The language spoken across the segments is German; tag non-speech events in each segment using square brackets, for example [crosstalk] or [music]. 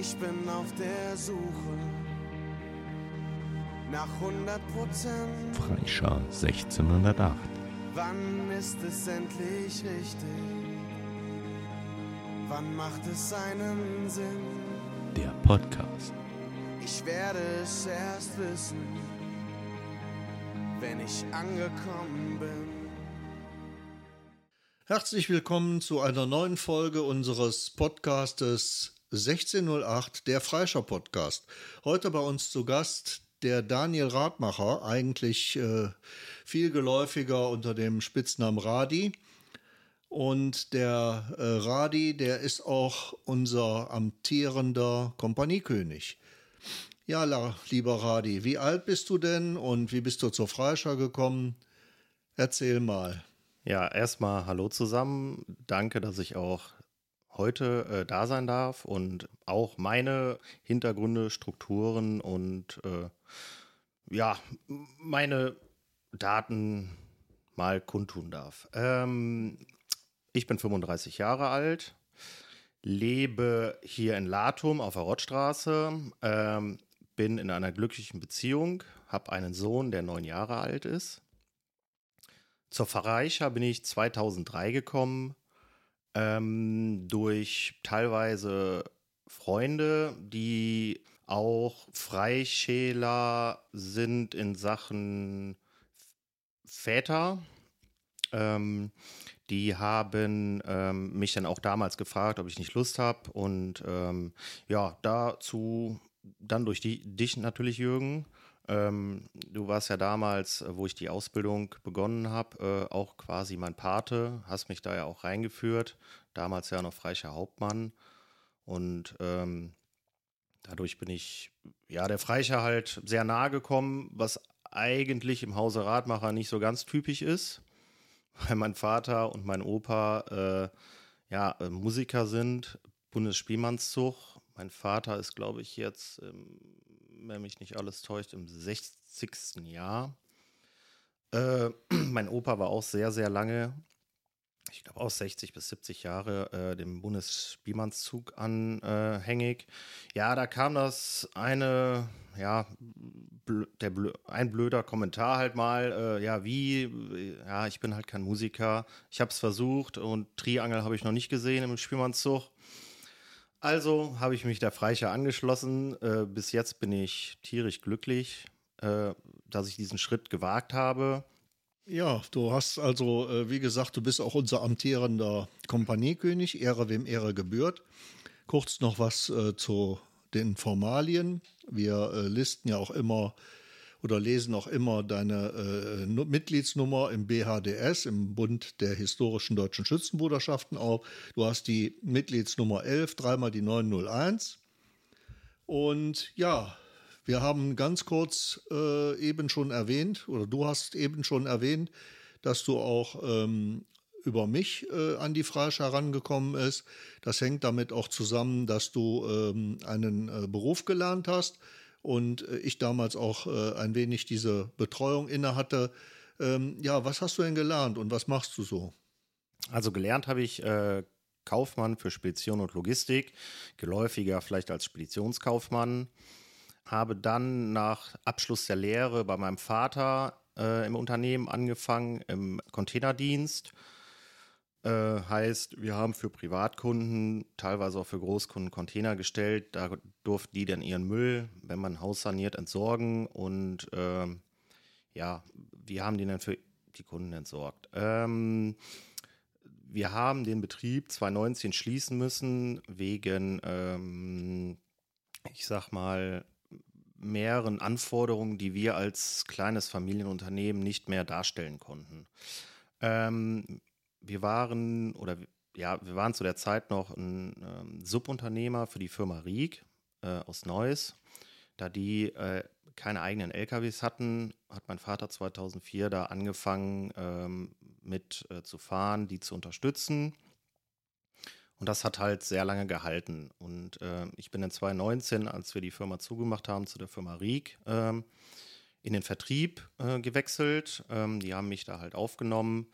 Ich bin auf der Suche nach 100 Prozent. Freischar 1608. Wann ist es endlich richtig? Wann macht es einen Sinn? Der Podcast. Ich werde es erst wissen, wenn ich angekommen bin. Herzlich willkommen zu einer neuen Folge unseres Podcastes 1608, der Freischer Podcast. Heute bei uns zu Gast der Daniel Radmacher, eigentlich äh, viel geläufiger unter dem Spitznamen Radi. Und der äh, Radi, der ist auch unser amtierender Kompaniekönig. Ja, la, lieber Radi, wie alt bist du denn und wie bist du zur Freischer gekommen? Erzähl mal. Ja, erstmal hallo zusammen. Danke, dass ich auch heute äh, da sein darf und auch meine Hintergründe, Strukturen und äh, ja, meine Daten mal kundtun darf. Ähm, ich bin 35 Jahre alt, lebe hier in Latum auf der Rottstraße, ähm, bin in einer glücklichen Beziehung, habe einen Sohn, der neun Jahre alt ist. Zur Verreicher bin ich 2003 gekommen, ähm, durch teilweise Freunde, die auch Freischäler sind in Sachen Väter. Ähm, die haben ähm, mich dann auch damals gefragt, ob ich nicht Lust habe. Und ähm, ja, dazu dann durch die, dich natürlich, Jürgen, ähm, du warst ja damals, äh, wo ich die Ausbildung begonnen habe, äh, auch quasi mein Pate, hast mich da ja auch reingeführt, damals ja noch Freicher Hauptmann. Und ähm, dadurch bin ich, ja, der Freicher halt sehr nahe gekommen, was eigentlich im Hause Radmacher nicht so ganz typisch ist, [laughs] weil mein Vater und mein Opa äh, ja, äh, Musiker sind, Bundesspielmannszug. Mein Vater ist, glaube ich, jetzt ähm, wenn mich nicht alles täuscht, im 60. Jahr. Äh, [clears throat] mein Opa war auch sehr, sehr lange, ich glaube auch 60 bis 70 Jahre, äh, dem Bundesspielmannszug anhängig. ja, da kam das eine, ja, blö, der blö, ein blöder Kommentar halt mal, äh, ja, wie, ja, ich bin halt kein Musiker. Ich habe es versucht und Triangel habe ich noch nicht gesehen im Spielmannszug. Also habe ich mich der Freicher angeschlossen. Äh, bis jetzt bin ich tierisch glücklich, äh, dass ich diesen Schritt gewagt habe. Ja, du hast also, äh, wie gesagt, du bist auch unser amtierender Kompaniekönig, Ehre wem Ehre gebührt. Kurz noch was äh, zu den Formalien. Wir äh, listen ja auch immer oder lesen auch immer deine äh, Mitgliedsnummer im BHDS, im Bund der historischen deutschen Schützenbruderschaften auf. Du hast die Mitgliedsnummer 11, dreimal die 901. Und ja, wir haben ganz kurz äh, eben schon erwähnt, oder du hast eben schon erwähnt, dass du auch ähm, über mich äh, an die Freisch herangekommen ist. Das hängt damit auch zusammen, dass du ähm, einen äh, Beruf gelernt hast und äh, ich damals auch äh, ein wenig diese Betreuung innehatte. Ähm, ja, was hast du denn gelernt und was machst du so? Also gelernt habe ich äh, Kaufmann für Spedition und Logistik, geläufiger vielleicht als Speditionskaufmann. Habe dann nach Abschluss der Lehre bei meinem Vater äh, im Unternehmen angefangen, im Containerdienst äh, heißt, wir haben für Privatkunden, teilweise auch für Großkunden Container gestellt. Da durften die dann ihren Müll, wenn man ein Haus saniert, entsorgen. Und äh, ja, wir haben den dann für die Kunden entsorgt. Ähm, wir haben den Betrieb 2019 schließen müssen wegen, ähm, ich sag mal, mehreren Anforderungen, die wir als kleines Familienunternehmen nicht mehr darstellen konnten. Ähm, wir waren oder ja, wir waren zu der Zeit noch ein ähm, Subunternehmer für die Firma Rieg äh, aus Neuss. Da die äh, keine eigenen LKWs hatten, hat mein Vater 2004 da angefangen ähm, mit äh, zu fahren, die zu unterstützen. Und das hat halt sehr lange gehalten. Und äh, ich bin in 2019, als wir die Firma zugemacht haben, zu der Firma Rieg ähm, in den Vertrieb äh, gewechselt. Ähm, die haben mich da halt aufgenommen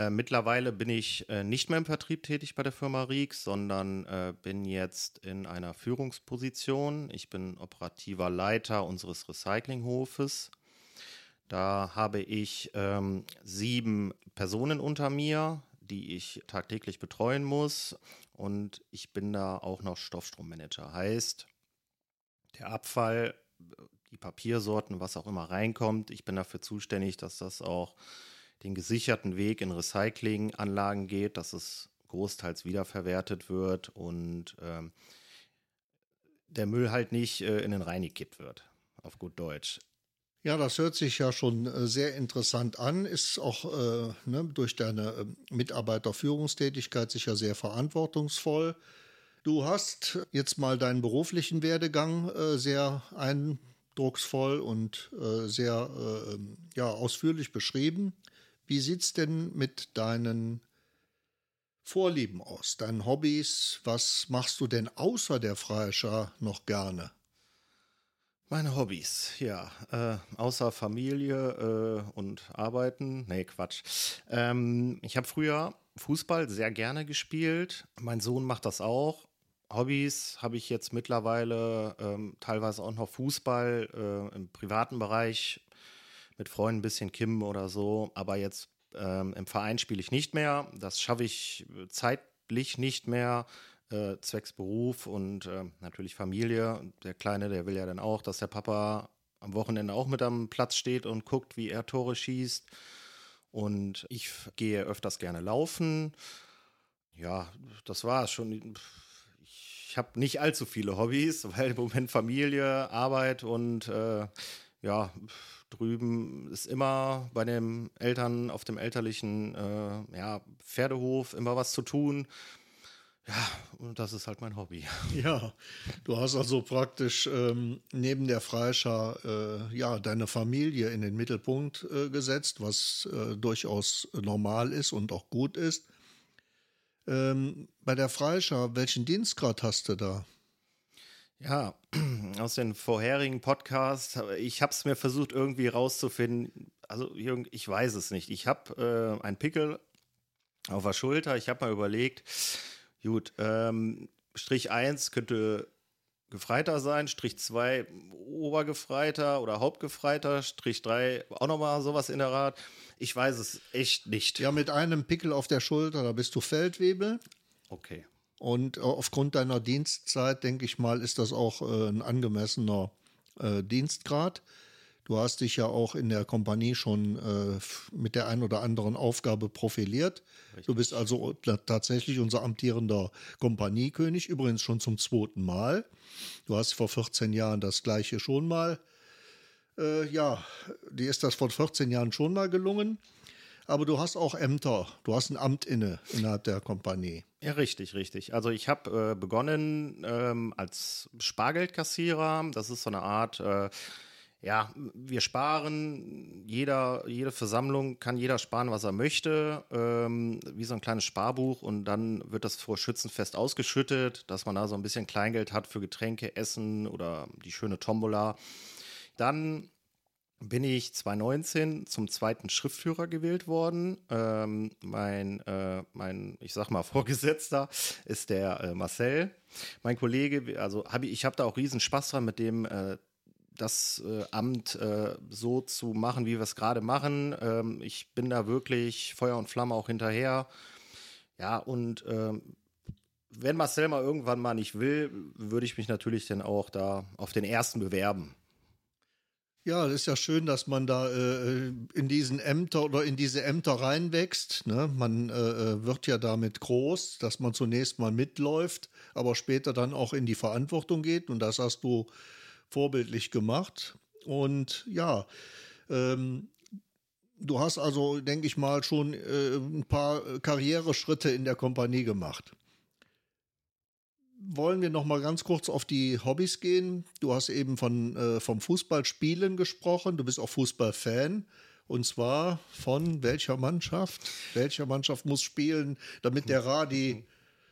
Äh, mittlerweile bin ich äh, nicht mehr im Vertrieb tätig bei der Firma Riex, sondern äh, bin jetzt in einer Führungsposition. Ich bin operativer Leiter unseres Recyclinghofes. Da habe ich ähm, sieben Personen unter mir, die ich tagtäglich betreuen muss. Und ich bin da auch noch Stoffstrommanager. Heißt, der Abfall, die Papiersorten, was auch immer reinkommt, ich bin dafür zuständig, dass das auch den gesicherten Weg in Recyclinganlagen geht, dass es großteils wiederverwertet wird und ähm, der Müll halt nicht äh, in den Rhein gekippt wird, auf gut Deutsch. Ja, das hört sich ja schon äh, sehr interessant an, ist auch äh, ne, durch deine äh, Mitarbeiterführungstätigkeit sicher sehr verantwortungsvoll. Du hast jetzt mal deinen beruflichen Werdegang äh, sehr eindrucksvoll und äh, sehr äh, ja, ausführlich beschrieben. Wie sieht es denn mit deinen Vorlieben aus, deinen Hobbys? Was machst du denn außer der Freischar noch gerne? Meine Hobbys, ja, äh, außer Familie äh, und Arbeiten, nee, Quatsch. Ähm, ich habe früher Fußball sehr gerne gespielt. Mein Sohn macht das auch. Hobbys habe ich jetzt mittlerweile ähm, teilweise auch noch Fußball äh, im privaten Bereich mit Freunden ein bisschen kimmen oder so. Aber jetzt ähm, im Verein spiele ich nicht mehr. Das schaffe ich äh, zeitlich nicht mehr. Äh, zwecks Beruf und äh, natürlich Familie. Der Kleine, der will ja dann auch, dass der Papa am Wochenende auch mit am Platz steht und guckt, wie er Tore schießt. Und ich gehe öfters gerne laufen. Ja, das war es schon. Ich habe nicht allzu viele Hobbys, [laughs] weil im Moment Familie, Arbeit und äh, ja, drüben ist immer bei den Eltern auf dem elterlichen äh, ja, Pferdehof immer was zu tun. Ja, und das ist halt mein Hobby. [laughs] Ja, du hast also praktisch ähm, neben der Freischar äh, ja deine Familie in den Mittelpunkt äh, gesetzt, was äh, durchaus normal ist und auch gut ist. Ähm, bei der Freischar, welchen Dienstgrad hast du da? Ja, [clears throat] aus den vorherigen Podcasts, ich habe es mir versucht irgendwie rauszufinden. Also ich weiß es nicht. Ich habe äh, einen Pickel auf der Schulter. Ich habe mal überlegt, gut, ähm, Strich 1 könnte Gefreiter sein, Strich 2 Obergefreiter oder Hauptgefreiter, Strich 3 auch nochmal sowas in der Art. Ich weiß es echt nicht. Ja, mit einem Pickel auf der Schulter, da bist du Feldwebel. Okay. Und äh, aufgrund deiner Dienstzeit, denke ich mal, ist das auch äh, ein angemessener äh, Dienstgrad. Du hast dich ja auch in der Kompanie schon äh, mit der einen oder anderen Aufgabe profiliert. Richtig. Du bist also tatsächlich unser amtierender Kompaniekönig, übrigens schon zum zweiten Mal. Du hast vor 14 Jahren das gleiche schon mal. Äh, ja, dir ist das vor 14 Jahren schon mal gelungen aber du hast auch Ämter, du hast ein Amt inne innerhalb der Kompanie. Ja, richtig, richtig. Also ich habe äh, begonnen ähm, als Spargeldkassierer. Das ist so eine Art, äh, ja, wir sparen, jeder, jede Versammlung kann jeder sparen, was er möchte, ähm, wie so ein kleines Sparbuch und dann wird das vor Schützenfest ausgeschüttet, dass man da so ein bisschen Kleingeld hat für Getränke, Essen oder die schöne Tombola. Dann bin ich 2019 zum zweiten Schriftführer gewählt worden. Ähm, mein, äh, mein, ich sag mal, [laughs] Vorgesetzter ist der äh, Marcel. Mein Kollege, also hab ich, ich habe da auch riesen Spaß dran, mit dem äh, das äh, Amt äh, so zu machen, wie wir es gerade machen. Ähm, ich bin da wirklich Feuer und Flamme auch hinterher. Ja, und ähm, wenn Marcel mal irgendwann mal nicht will, würde ich mich natürlich dann auch da auf den ersten bewerben. Ja, es ist ja schön, dass man da äh, in diesen Ämter oder in diese Ämter reinwächst. Ne? Man äh, äh, wird ja damit groß, dass man zunächst mal mitläuft, aber später dann auch in die Verantwortung geht. Und das hast du vorbildlich gemacht. Und ja, ähm, du hast also, denke ich mal, schon äh, ein paar Karriereschritte in der Kompanie gemacht wollen wir noch mal ganz kurz auf die Hobbys gehen. Du hast eben von, äh, vom Fußballspielen gesprochen. Du bist auch Fußballfan. Und zwar von welcher Mannschaft? Welcher Mannschaft muss spielen, damit der Radi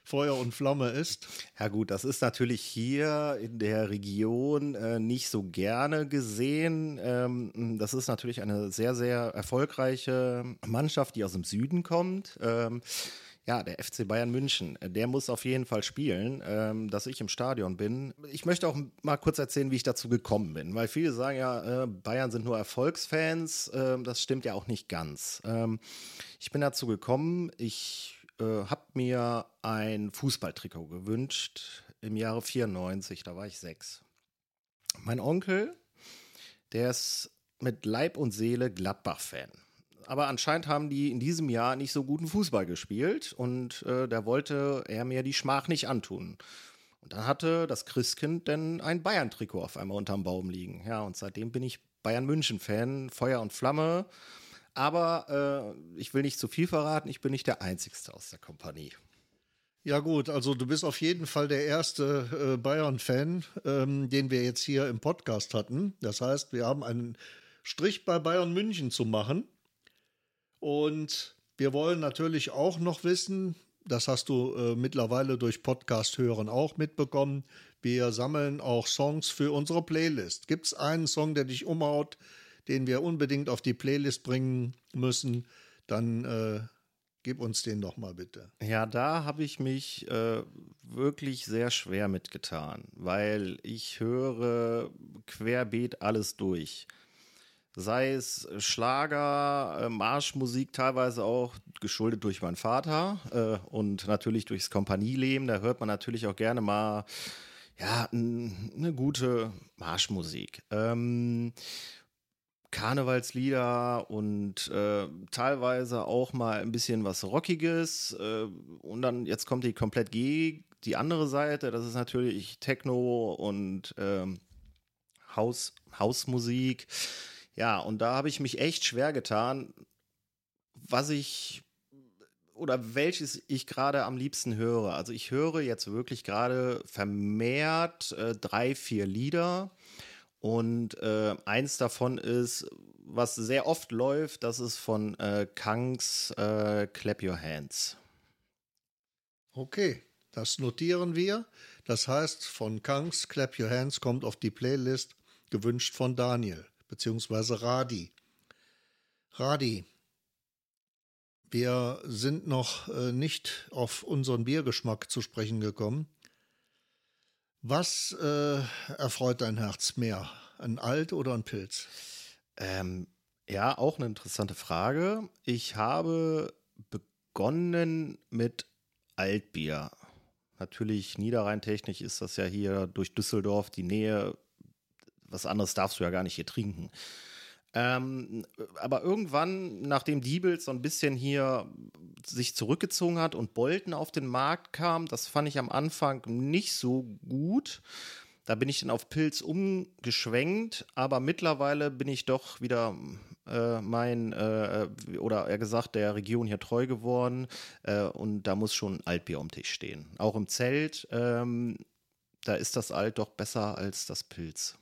Feuer und Flamme ist. Ja gut, das ist natürlich hier in der Region äh, nicht so gerne gesehen. Ähm, das ist natürlich eine sehr, sehr erfolgreiche Mannschaft, die aus dem Süden kommt. Ähm, ja, der FC Bayern München, äh, der muss auf jeden Fall spielen, ähm, dass ich im Stadion bin. Ich möchte auch mal kurz erzählen, wie ich dazu gekommen bin, weil viele sagen ja, äh, Bayern sind nur Erfolgsfans. Äh, das stimmt ja auch nicht ganz. Ähm, ich bin dazu gekommen, ich äh, habe mir ein Fußballtrikot gewünscht im Jahre 94, da war ich sechs. Mein Onkel, der ist mit Leib und Seele Gladbach-Fan aber anscheinend haben die in diesem Jahr nicht so guten Fußball gespielt und äh, da wollte er mir die Schmach nicht antun. Und dann hatte das Christkind denn ein Bayern-Trikot auf einmal unterm Baum liegen. Ja, und seitdem bin ich Bayern-München-Fan, Feuer und Flamme. Aber äh, ich will nicht zu viel verraten, ich bin nicht der Einzigste aus der Kompanie. Ja gut, also du bist auf jeden Fall der erste äh, Bayern-Fan, ähm, den wir jetzt hier im Podcast hatten. Das heißt, wir haben einen Strich bei Bayern München zu machen. Und wir wollen natürlich auch noch wissen, das hast du äh, mittlerweile durch Podcast hören auch mitbekommen, wir sammeln auch Songs für unsere Playlist. Gibt es einen Song, der dich umhaut, den wir unbedingt auf die Playlist bringen müssen, dann äh, gib uns den doch mal bitte. Ja, da habe ich mich äh, wirklich sehr schwer mitgetan, weil ich höre querbeet alles durch sei es Schlager, äh, Marschmusik, teilweise auch geschuldet durch meinen Vater äh, und natürlich durchs Kompanieleben. Da hört man natürlich auch gerne mal ja, eine gute Marschmusik. Ähm, Karnevalslieder und äh, teilweise auch mal ein bisschen was Rockiges. Äh, und dann, jetzt kommt die komplett G, die andere Seite, das ist natürlich Techno und ähm, Haus, Hausmusik. Ja, und da habe ich mich echt schwer getan, was ich oder welches ich gerade am liebsten höre. Also ich höre jetzt wirklich gerade vermehrt äh, drei, vier Lieder. Und äh, eins davon ist, was sehr oft läuft, das ist von äh, Kangs äh, Clap Your Hands. Okay, das notieren wir. Das heißt, von Kangs Clap Your Hands kommt auf die Playlist gewünscht von Daniel beziehungsweise Radi. Radi, wir sind noch äh, nicht auf unseren Biergeschmack zu sprechen gekommen. Was äh, erfreut dein Herz mehr? Ein Alt oder ein Pilz? Ähm, ja, auch eine interessante Frage. Ich habe begonnen mit Altbier. Natürlich niederrheintechnisch ist das ja hier durch Düsseldorf die Nähe was anderes darfst du ja gar nicht hier trinken. Ähm, aber irgendwann, nachdem Diebels so ein bisschen hier sich zurückgezogen hat und Bolten auf den Markt kam, das fand ich am Anfang nicht so gut. Da bin ich dann auf Pilz umgeschwenkt, aber mittlerweile bin ich doch wieder äh, mein, äh, oder eher gesagt, der Region hier treu geworden. Äh, und da muss schon Altbier am Tisch stehen. Auch im Zelt, ähm, da ist das Alt doch besser als das Pilz.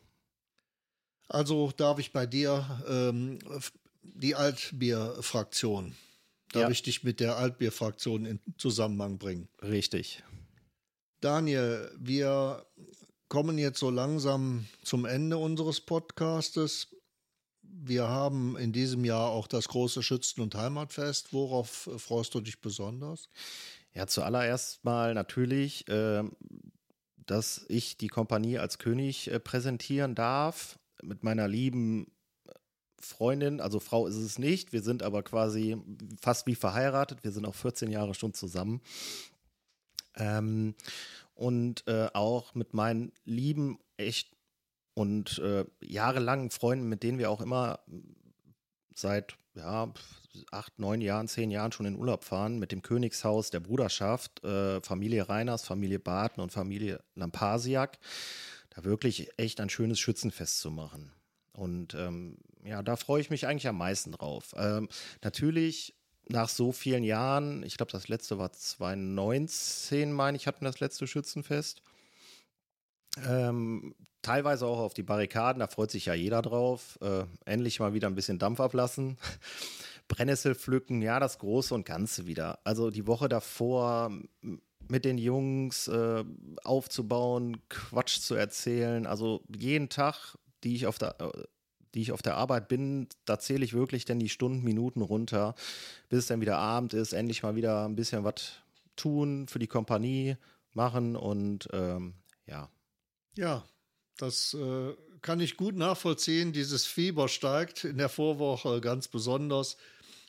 Also darf ich bei dir ähm, die Altbier-Fraktion, darf ja. ich dich mit der Altbier-Fraktion in Zusammenhang bringen. Richtig. Daniel, wir kommen jetzt so langsam zum Ende unseres Podcastes. Wir haben in diesem Jahr auch das große Schützen- und Heimatfest. Worauf freust du dich besonders? Ja, zuallererst mal natürlich, äh, dass ich die Kompanie als König äh, präsentieren darf mit meiner lieben Freundin, also Frau ist es nicht, wir sind aber quasi fast wie verheiratet, wir sind auch 14 Jahre schon zusammen. Ähm, und äh, auch mit meinen lieben, echt und äh, jahrelangen Freunden, mit denen wir auch immer seit ja, acht, neun Jahren, zehn Jahren schon in Urlaub fahren, mit dem Königshaus der Bruderschaft, äh, Familie Reiners, Familie Barton und Familie Lampasiak da wirklich echt ein schönes Schützenfest zu machen. Und ähm, ja, da freue ich mich eigentlich am meisten drauf. Ähm, natürlich nach so vielen Jahren, ich glaube, das letzte war 2019, meine ich, hatten das letzte Schützenfest. Ähm, teilweise auch auf die Barrikaden, da freut sich ja jeder drauf. Äh, endlich mal wieder ein bisschen Dampf ablassen. [laughs] Brennnessel pflücken, ja, das Große und Ganze wieder. Also die Woche davor mit den Jungs äh, aufzubauen, Quatsch zu erzählen. Also jeden Tag, die ich auf der, äh, die ich auf der Arbeit bin, da zähle ich wirklich dann die Stunden, Minuten runter, bis es dann wieder Abend ist, endlich mal wieder ein bisschen was tun für die Kompanie, machen und ähm, ja. Ja, das äh, kann ich gut nachvollziehen. Dieses Fieber steigt in der Vorwoche ganz besonders.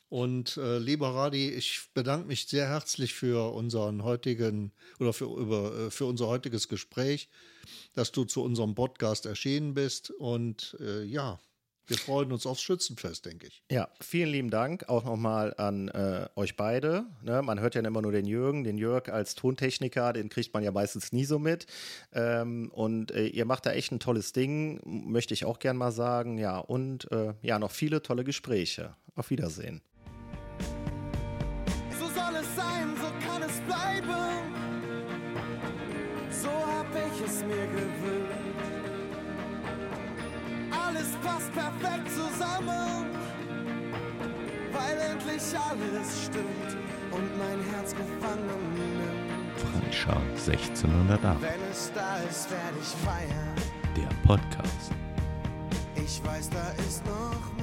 Und äh, lieber Radi, ich bedanke mich sehr herzlich für unseren heutigen oder für, über, äh, für unser heutiges Gespräch, dass du zu unserem Podcast erschienen bist. Und äh, ja, wir freuen uns aufs Schützenfest, denke ich. Ja, vielen lieben Dank auch nochmal an äh, euch beide. Ne, man hört ja immer nur den Jürgen. Den Jörg als Tontechniker, den kriegt man ja meistens nie so mit. Ähm, und äh, ihr macht da echt ein tolles Ding, möchte ich auch gern mal sagen. Ja, und äh, ja, noch viele tolle Gespräche. Auf Wiedersehen. Passt perfekt zusammen, weil endlich alles stimmt und mein Herz gefangen nimmt. Franschau 1608. Wenn es da ist, werde ich feiern. Der Podcast. Ich weiß, da ist noch.